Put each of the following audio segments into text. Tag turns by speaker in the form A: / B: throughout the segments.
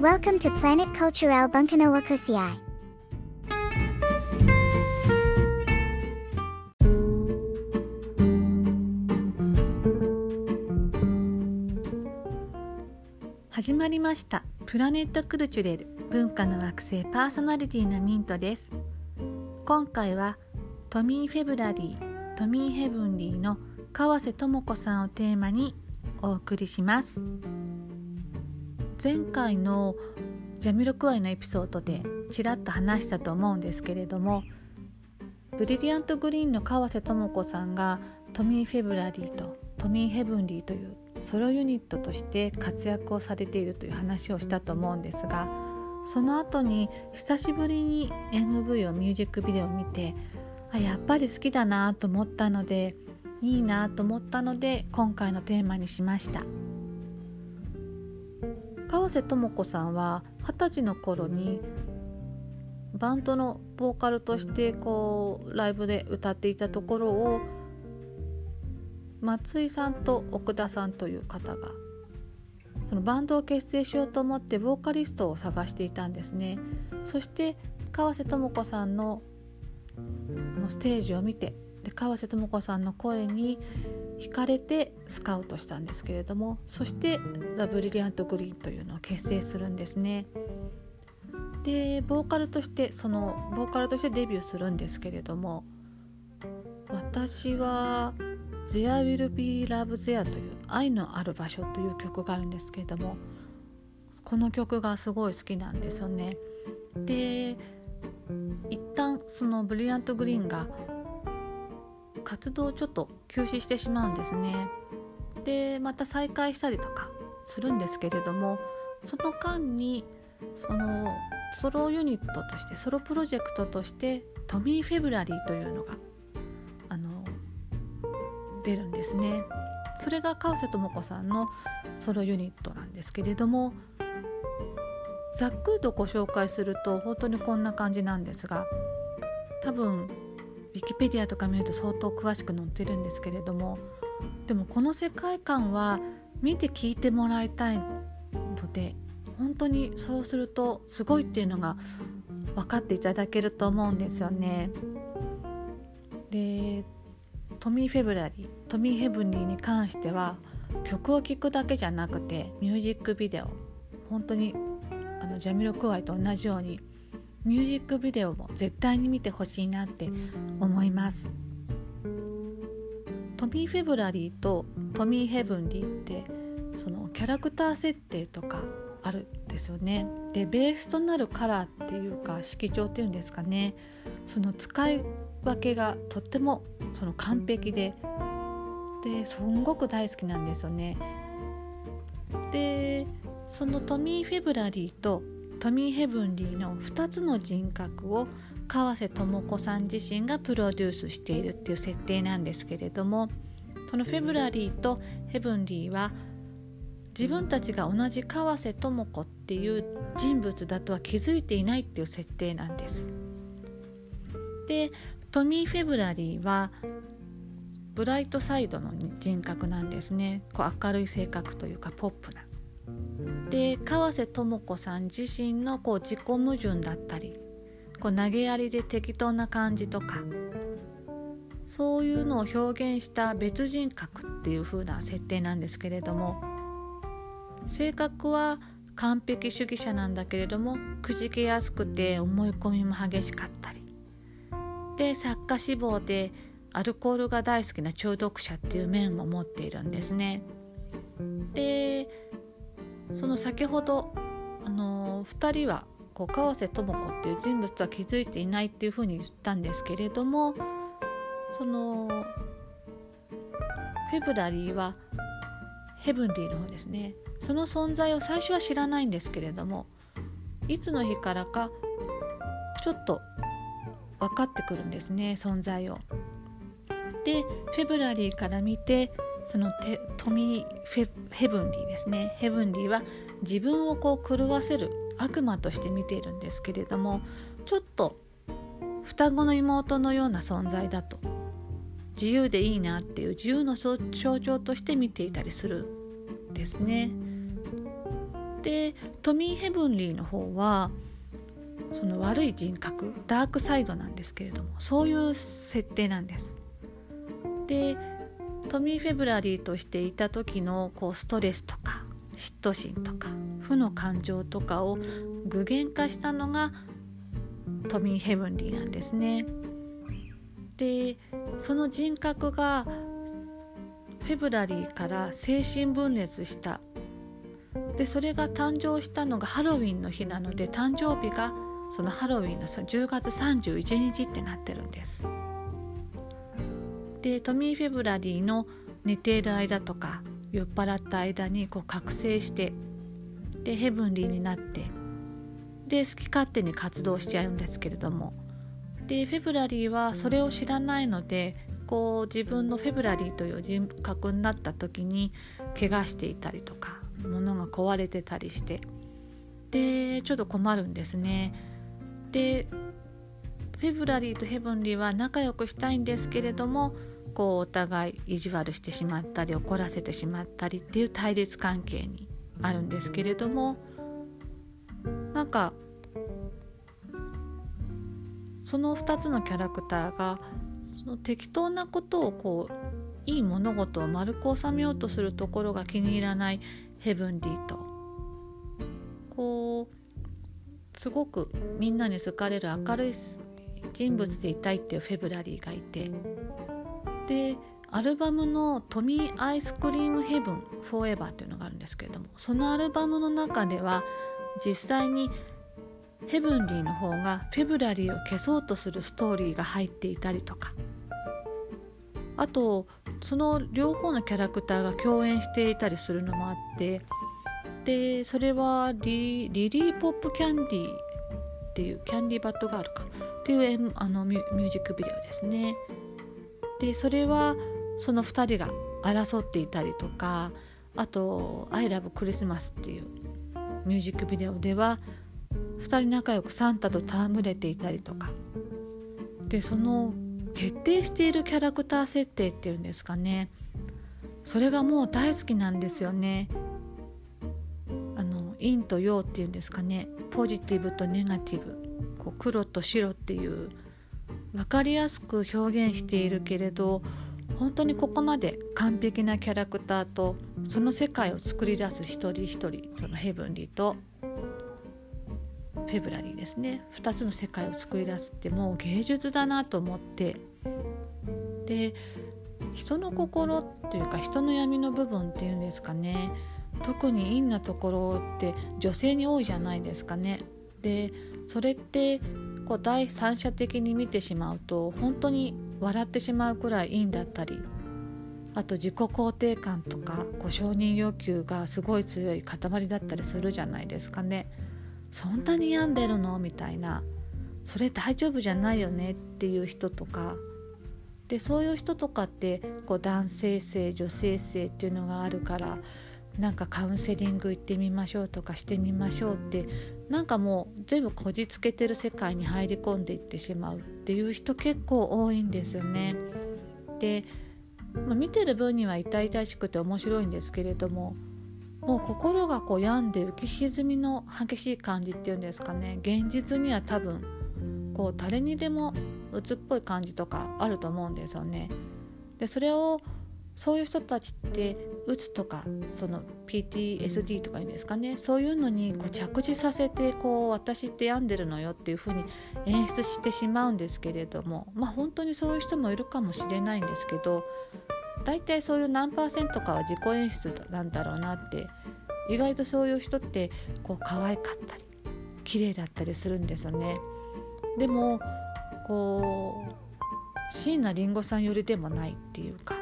A: Welcome to Planet Cultural Bunkanawa Kusiai.
B: 始まりましたプラネットクルチュレル文化の惑星パーソナリティのミントです今回はトミー・フェブラリートミー・ヘブンリーの川瀬智子さんをテーマにお送りします前回のジャミロクワイのエピソードでちらっと話したと思うんですけれどもブリリアントグリーンの川瀬智子さんがトミー・フェブラリーとトミー・ヘブンリーというソロユニットとして活躍をされているという話をしたと思うんですがその後に久しぶりに MV をミュージックビデオを見てあやっぱり好きだなと思ったのでいいなと思ったので今回のテーマにしました。川瀬智子さんは二十歳の頃にバンドのボーカルとしてこうライブで歌っていたところを松井さんと奥田さんという方がそのバンドを結成しようと思ってボーカリストを探していたんですね。そして川瀬智子さんのステージを見てで川瀬智子さんの声に惹かれてスカウトしたんですけれどもそして「ザ・ブリリアント・グリーン」というのを結成するんですね。でボーカルとしてそのボーカルとしてデビューするんですけれども私は「There Will Be Love There」という「愛のある場所」という曲があるんですけれどもこの曲がすごい好きなんですよね。で一旦そのブリリアント・グリーンが活動をちょっと休止してしまうんですね。でまた再開したりとかするんですけれどもその間にそのソロユニットとしてソロプロジェクトとしてトミー・フェブラリーというのがあの出るんですね。それが川瀬智子さんのソロユニットなんですけれどもざっくりとご紹介すると本当にこんな感じなんですが多分ウィキペディアとか見ると相当詳しく載ってるんですけれどもでもこの世界観は見て聞いてもらいたいので本当にそうするとすごいっていうのが分かっていただけると思うんですよね。でトミー・フェブラリートミー・ヘブンリーに関しては曲を聴くだけじゃなくてミュージックビデオ本当にあのジャミロクワイと同じようにミュージックビデオも絶対に見てほしいなって思います。トミー・フェブラリーとトミー・ヘブンリーってそのキャラクター設定とかあるんですよね。でベースとなるカラーっていうか色調っていうんですかね。その使い分けがとってもその完璧でですんごく大好きなんですよね。でそのトミー・フェブラリーとトミー・ヘブンリーの2つの人格を川瀬智子さん自身がプロデュースしているっていう設定なんですけれどもそのフェブラリーとヘブンリーは自分たちが同じ川瀬智子っていう人物だとは気づいていないっていう設定なんです。でトミー・フェブラリーはブライトサイドの人格なんですねこう明るい性格というかポップな。で川瀬智子さん自身のこう自己矛盾だったりこう投げやりで適当な感じとかそういうのを表現した別人格っていう風な設定なんですけれども性格は完璧主義者なんだけれどもくじけやすくて思い込みも激しかったりで作家志望でアルコールが大好きな中毒者っていう面も持っているんですね。でその先ほどあの2人はこう川瀬智子っていう人物とは気づいていないっていうふうに言ったんですけれどもそのフェブラリーはヘブンリーの方ですねその存在を最初は知らないんですけれどもいつの日からかちょっと分かってくるんですね存在を。でフェブラリーから見てそのトミーフェ・ヘブンリーですねヘブンリーは自分をこう狂わせる悪魔として見ているんですけれどもちょっと双子の妹のような存在だと自由でいいなっていう自由の象徴として見ていたりするんですね。でトミー・ヘブンリーの方はその悪い人格ダークサイドなんですけれどもそういう設定なんです。でトミー・フェブラリーとしていた時のこうストレスとか嫉妬心とか負の感情とかを具現化したのがトミー・ヘブンリーなんですね。でその人格がフェブラリーから精神分裂したでそれが誕生したのがハロウィンの日なので誕生日がそのハロウィンの10月31日ってなってるんです。でトミー・フェブラリーの寝ている間とか酔っ払った間にこう覚醒してでヘブンリーになってで好き勝手に活動しちゃうんですけれどもでフェブラリーはそれを知らないのでこう自分のフェブラリーという人格になった時に怪我していたりとか物が壊れてたりしてでちょっと困るんですね。でフェブラリーとヘブンリーは仲良くしたいんですけれどもこうお互い意地悪してしまったり怒らせてしまったりっていう対立関係にあるんですけれどもなんかその2つのキャラクターがその適当なことをこういい物事を丸く収めようとするところが気に入らないヘブンリーとこうすごくみんなに好かれる明るい人物でいたいっていうフェブラリーがいて。でアルバムの「トミー・アイスクリーム・ヘブン・フォーエバー」というのがあるんですけれどもそのアルバムの中では実際にヘブンリーの方がフェブラリーを消そうとするストーリーが入っていたりとか。あとその両方のキャラクターが共演していたりするのもあって。でそれはリリリー・ポップ・キャンディーっていうキャンディーバッドガールかっていうあのミュージックビデオですね。でそれはその2人が争っていたりとかあと「I love Christmas」っていうミュージックビデオでは2人仲良くサンタと戯れていたりとかでその徹底しているキャラクター設定っていうんですかねそれがもう大好きなんですよね。陰と陽っていうんですかね。ポジティブとネガティブ。こう黒と白っていう。分かりやすく表現しているけれど本当にここまで完璧なキャラクターとその世界を作り出す一人一人そのヘブンリーとフェブラリーですね。2つの世界を作り出すってもう芸術だなと思って。で人の心っていうか人の闇の部分っていうんですかね。特に陰なところって女性に多いじゃないですかね。でそれってこう第三者的に見てしまうと本当に笑ってしまうくらいいいんだったりあと自己肯定感とかこう承認欲求がすごい強い塊だったりするじゃないですかね。そんなに病んでるの？みたいなそれ大丈夫じゃないよね？っていう人とかでそういう人とかってこう男性性女性性っていうのがあるからなんかカウンセリング行ってみましょうとかしてみましょうってなんかもう全部こじつけてる世界に入り込んでいってしまうっていう人結構多いんですよね。で、まあ、見てる分には痛々しくて面白いんですけれどももう心がこう病んで浮き沈みの激しい感じっていうんですかね現実には多分こう誰にでも鬱っぽい感じとかあると思うんですよね。でそれをそういう人たちってうつとかその PTSD とかいうんですかねそういうのにこう着地させてこう私って病んでるのよっていうふうに演出してしまうんですけれどもまあ本当にそういう人もいるかもしれないんですけど大体そういう何パーセントかは自己演出なんだろうなって意外とそういう人ってこう可愛かったり綺麗だったりするんですよね。でもこう椎名林檎さんよりでもないっていうか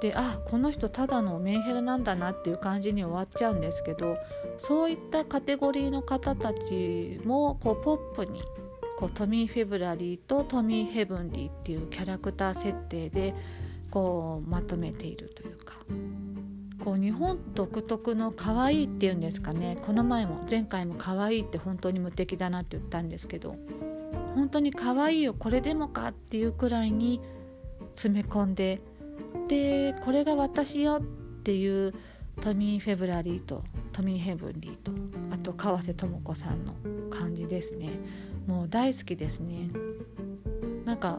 B: であこの人ただのメンヘラなんだなっていう感じに終わっちゃうんですけどそういったカテゴリーの方たちもこうポップにこうトミー・フェブラリーとトミー・ヘブンリーっていうキャラクター設定でこうまとめているというか。こう日本独特の可愛いっていうんですかね。この前も前回も可愛いって本当に無敵だなって言ったんですけど本当に可愛いよこれでもかっていうくらいに詰め込んででこれが私よっていうトミー・フェブラリーとトミー・ヘブンリーとあと川瀬智子さんの感じですね。もう大好きですね。なんか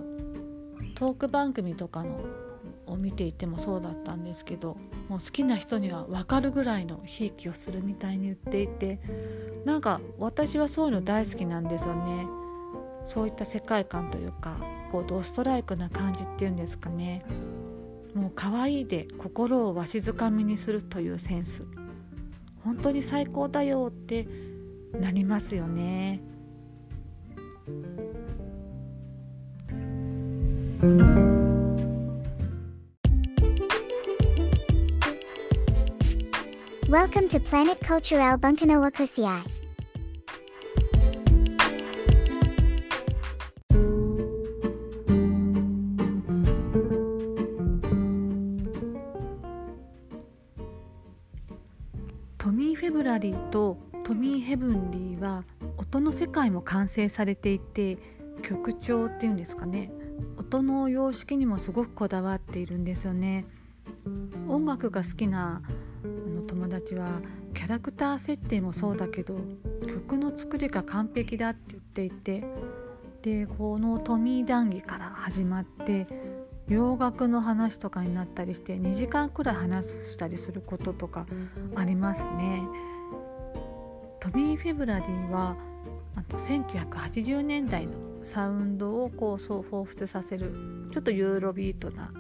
B: トーク番組とかのを見ていてもそうだったんですけどもう好きな人には分かるぐらいのひいきをするみたいに言っていてなんか私はそういうの大好きなんですよね。そういった世界観というかこうドストライクな感じっていうんですかね。もう可愛いで心をわしづかみにするというセンス本当に最高だよってなりますよね。
A: Welcome to Planet Cultural Bungkanawa Kusiai.
B: 「リー」と「トミー・ヘブンリー」は音の世界も完成されていて曲調っていうんですかね音の様式にもすごくこだわっているんですよね。音楽が好きなあの友達はキャラクター設定もそうだけど曲の作りが完璧だって言っていてでこのトミー談義から始まって洋楽の話とかになったりして2時間くらい話したりすることとかありますね。トミー・フェブラリーはあの1980年代のサウンドをこうそう彷彿させるちょっとユーロビートな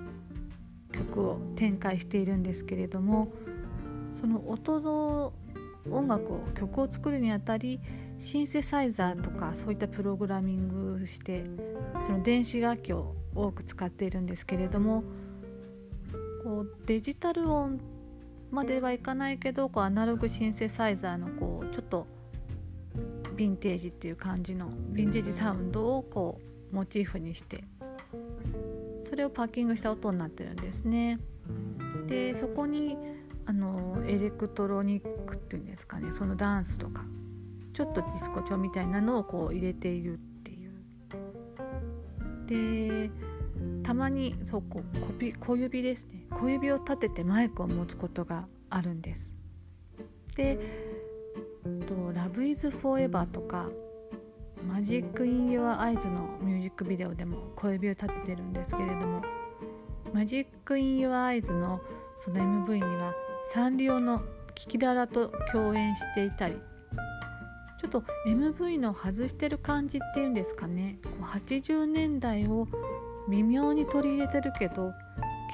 B: 曲を展開しているんですけれどもその音の音楽を曲を作るにあたりシンセサイザーとかそういったプログラミングしてその電子楽器を多く使っているんですけれどもこうデジタル音まではいかないけどこうアナログシンセサイザーのこうちょっとヴィンテージっていう感じのヴィンテージサウンドをこうモチーフにしてそれをパッキングした音になってるんですね。でそこにあのエレクトロニックっていうんですかねそのダンスとかちょっとディスコ調みたいなのをこう入れているっていう。でたまにそうこ小び小指ですね小指を立ててマイクを持つことがあるんです。でと「Love is Forever」とか「 Magic in Your Eyes」のミュージックビデオでも小指を立ててるんですけれども「 Magic in Your Eyes」のその MV にはサンリオのキキララと共演していたりちょっと MV の外してる感じっていうんですかねこう80年代を微妙に取り入れてるけど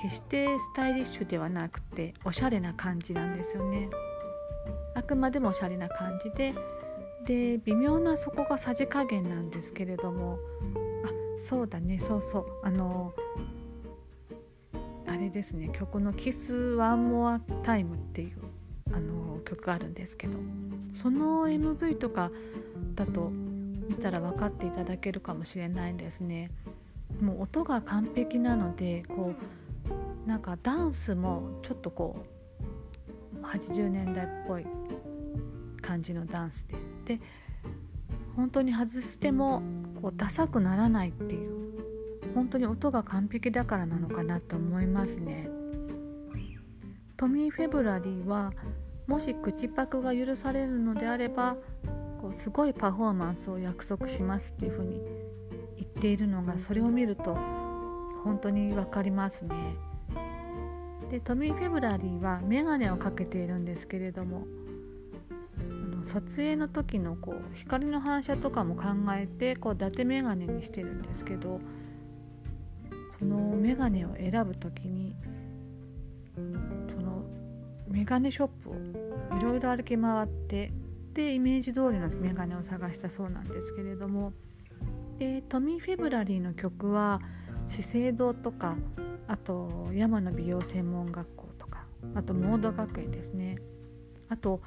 B: 決してスタイリッシュではなくておしゃれな感じなんですよねあくまでもおしゃれな感じでで微妙なそこがさじ加減なんですけれどもあそうだねそうそうあのあれですね曲の「キス・ワン・モア・タイム」っていうあの曲があるんですけどその MV とかだと見たら分かっていただけるかもしれないんですね。もう音が完璧なのでこうなんかダンスもちょっとこう80年代っぽい感じのダンスでで本当に外してもこうダサくならないっていう本当に音が完璧だからなのかなと思いますね。トミー・フェブラリーはもし口パクが許されるのであればこうすごいパフォーマンスを約束しますっていうふうにっているのがそれを見ると本当に分かりますね。でトミー・フェブラリーは眼鏡をかけているんですけれどもあの撮影の時のこう光の反射とかも考えてこう伊達眼鏡にしてるんですけどその眼鏡を選ぶ時にその眼鏡ショップをいろいろ歩き回ってでイメージ通りの眼鏡を探したそうなんですけれどもでトミー・フェブラリーの曲は資生堂とかあと山の美容専門学校とかあとモード学園ですね。あと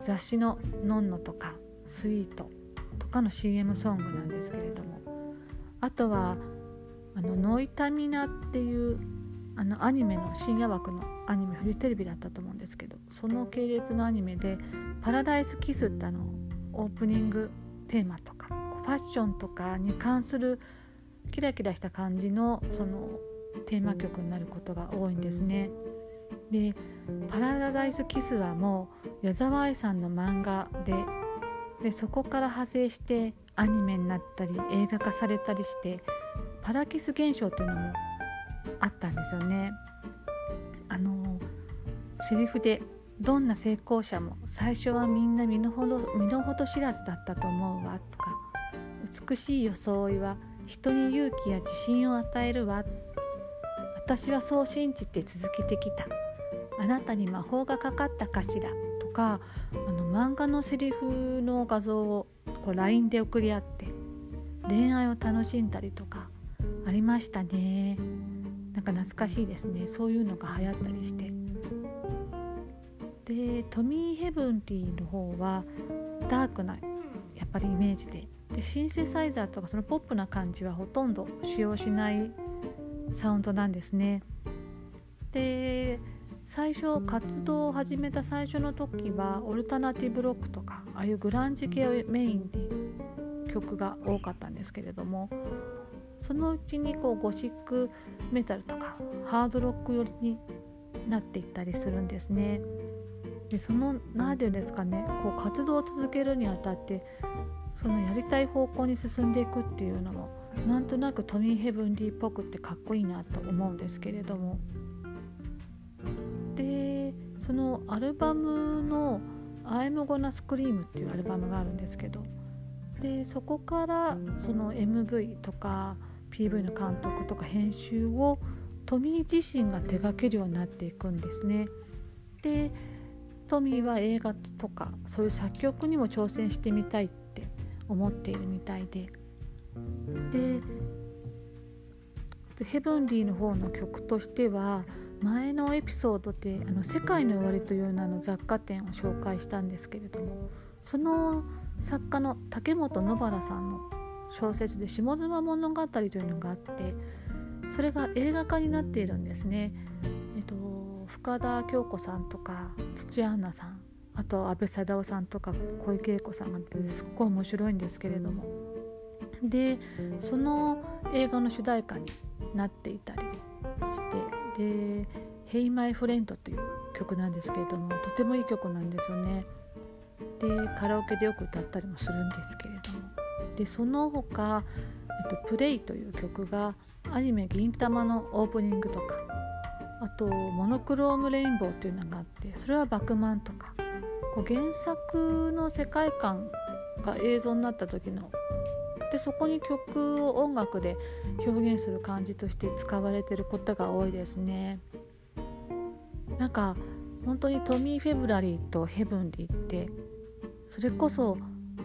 B: 雑誌の「のんの」とか「スイート」とかの CM ソングなんですけれども。あとはあのノイタミナっていうあのアニメの深夜枠のアニメフジテレビだったと思うんですけどその系列のアニメで「パラダイスキス」ってあのオープニングテーマとかファッションとかに関するキラキラした感じのそのテーマ曲になることが多いんですね。で「パラダイスキス」はもう矢沢愛さんの漫画ででそこから派生してアニメになったり映画化されたりしてパラキス現象というのもあったんですよね。あのセリフでどんな成功者も最初はみんな身の程身の程知らずだったと思うわと美しい装いは人に勇気や自信を与えるわ。私はそう信じて続けてきた。あなたに魔法がかかったかしらとかあの漫画のセリフの画像をこう LINE で送り合って恋愛を楽しんだりとかありましたね。なんか懐かしいですね。そういうのが流行ったりして。でトミー・ヘブンティの方はダークなやっぱりイメージででシンセサイザーとかそのポップな感じはほとんど使用しないサウンドなんですねで最初活動を始めた最初の時はオルタナティブロックとかああいうグランジ系をメインで曲が多かったんですけれどもそのうちにこうゴシックメタルとかハードロック寄りになっていったりするんですね。でその何て言うんですかねこう活動を続けるにあたってそのやりたい方向に進んでいくっていうのもなんとなくトミー・ヘブンリーっぽくってかっこいいなと思うんですけれどもでそのアルバムの「I'm Gonna Scream」っていうアルバムがあるんですけどでそこからその MV とか PV の監督とか編集をトミー自身が手掛けるようになっていくんですね。でトミーは映画とかそういう作曲にも挑戦してみたいっ思っているみたいででヘブンリーの方の曲としては前のエピソードで「あの世界の終わり」という名の雑貨店を紹介したんですけれどもその作家の竹本野原さんの小説で「下妻物語」というのがあってそれが映画化になっているんですね。えっと、深田恭子さんとか土屋アンナさんあと阿部サダヲさんとか小池栄子さんが出てすっごい面白いんですけれども。でその映画の主題歌になっていたりしてで「Hey My Friend」という曲なんですけれどもとてもいい曲なんですよね。でカラオケでよく歌ったりもするんですけれども。でその他、えっと「プレイという曲がアニメ「銀魂」のオープニングとかあと「モノクロームレインボー」というのがあってそれは「バクマン」とか。こう原作の世界観が映像になった時のでそこに曲を音楽で表現する感じとして使われてることが多いですね。なんか本当にトミー・フェブラリーとヘブンリーってそれこそ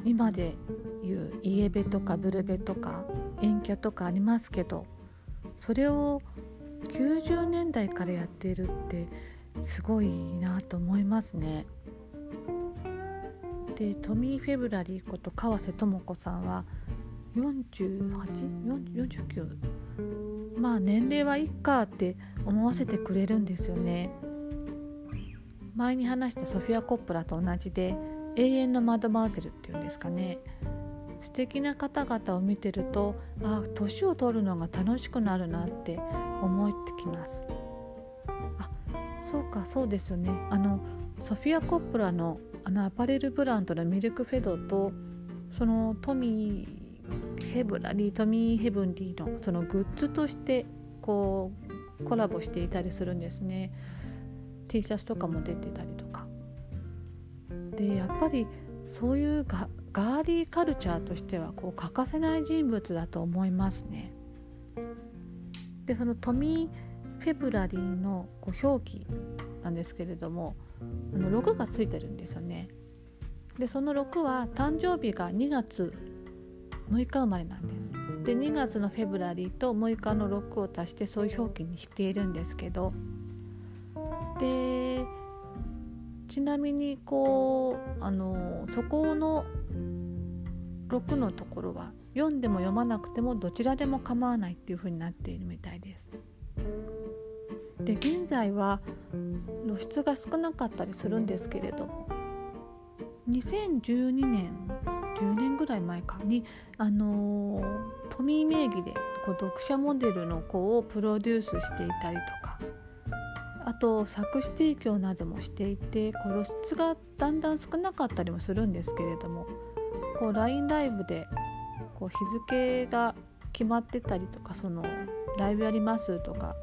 B: 今で言うイエベとかブルベとか陰キャとかありますけどそれを90年代からやっているってすごいなと思いますね。でトミー・フェブラリーこと川瀬智子さんは4849まあ年齢はいっかって思わせてくれるんですよね。前に話したソフィア・コップラと同じで永遠のマドマーゼルっていうんですかね。素敵な方々を見てるとあ年を取るのが楽しくなるなって思ってきます。あそうかそうですよね。あのソフィア・コップラのあのアパレルブランドのミルクフェドとそのトミー・ヘブラリートミー・ヘブンリーのそのグッズとしてこうコラボしていたりするんですね T シャツとかも出てたりとかでやっぱりそういうガガーリーカルチャーとしてはこう欠かせない人物だと思いますね。でそのトミー・フェブラリーのこう表記なんですけれどもあの6がついてるんですよね。でその6は誕生日が2月6日生まれなんです。で2月のフェブラリーと6日の6を足してそういう表記にしているんですけどでちなみにこうあのそこの6のところは読んでも読まなくてもどちらでも構わないっていう風になっているみたいです。で現在は露出が少なかったりするんですけれども2012年10年ぐらい前かにあのトミー名義でこう読者モデルの子をプロデュースしていたりとかあと作詞提供などもしていてこう露出がだんだん少なかったりもするんですけれどもこう LINE ライブでこう日付が決まってたりとかそのライブやりますとか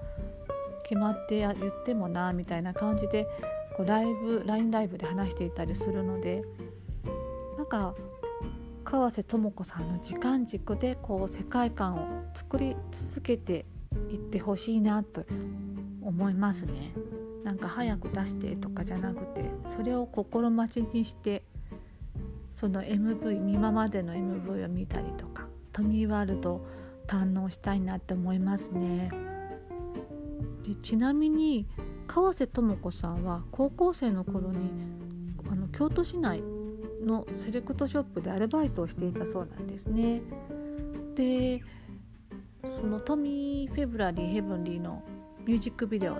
B: 決まって言ってもなみたいな感じでこうライブ LINE ライブで話していたりするのでなんか川瀬智子さんの時間軸でこう世界観を作り続けていってほしいなと思いますね。なんか早く出してとかじゃなくてそれを心待ちにしてその MV 今までの MV を見たりとかトミーワールド堪能したいなって思いますね。でちなみに川瀬智子さんは高校生の頃にあの京都市内のセレクトショップでアルバイトをしていたそうなんですね。でそのトミー・フェブラリー・ヘブンリーのミュージックビデオ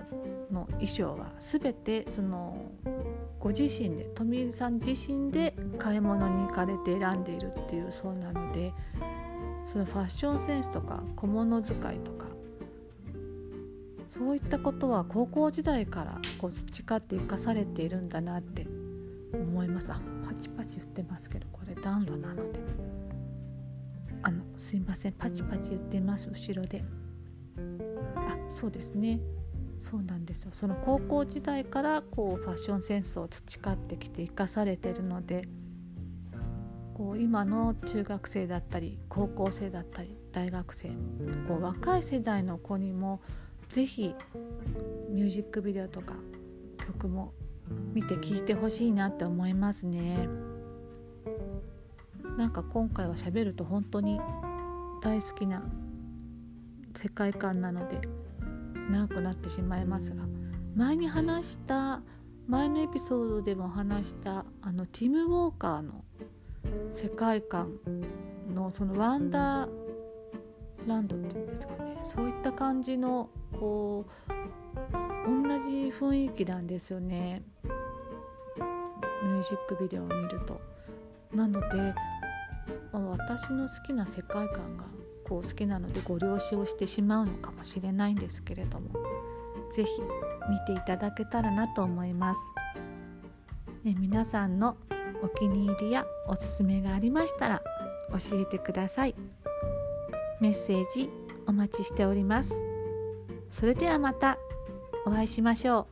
B: の衣装は全てそのご自身で富井さん自身で買い物に行かれて選んでいるっていうそうなのでそのファッションセンスとか小物使いとかそういったことは高校時代からこう培って生かされているんだなって思います。あパチパチ振ってますけどこれ暖炉なので。あのすいません。パチパチ言ってます。後ろで。あ。そうですね。そうなんですよ。その高校時代からこうファッションセンスを培ってきて生かされてるのでこう今の中学生だったり高校生だったり大学生こう若い世代の子にも是非ミュージックビデオとか曲も見て聴いてほしいなって思いますね。なんか今回は喋ると本当に大好きな世界観なので長くなってしまいますが前に話した前のエピソードでも話したあのティム・ウォーカーの世界観のそのワンダーランドっていうんですかねそういった感じのこう同じ雰囲気なんですよねミュージックビデオを見ると。なので、まあ、私の好きな世界観がこう好きなのでご了承をしてしまうのかもしれないんですけれども是非見ていただけたらなと思います。ね、皆さんのお気に入りやおすすめがありましたら教えてください。メッセージお待ちしております。それではまたお会いしましょう。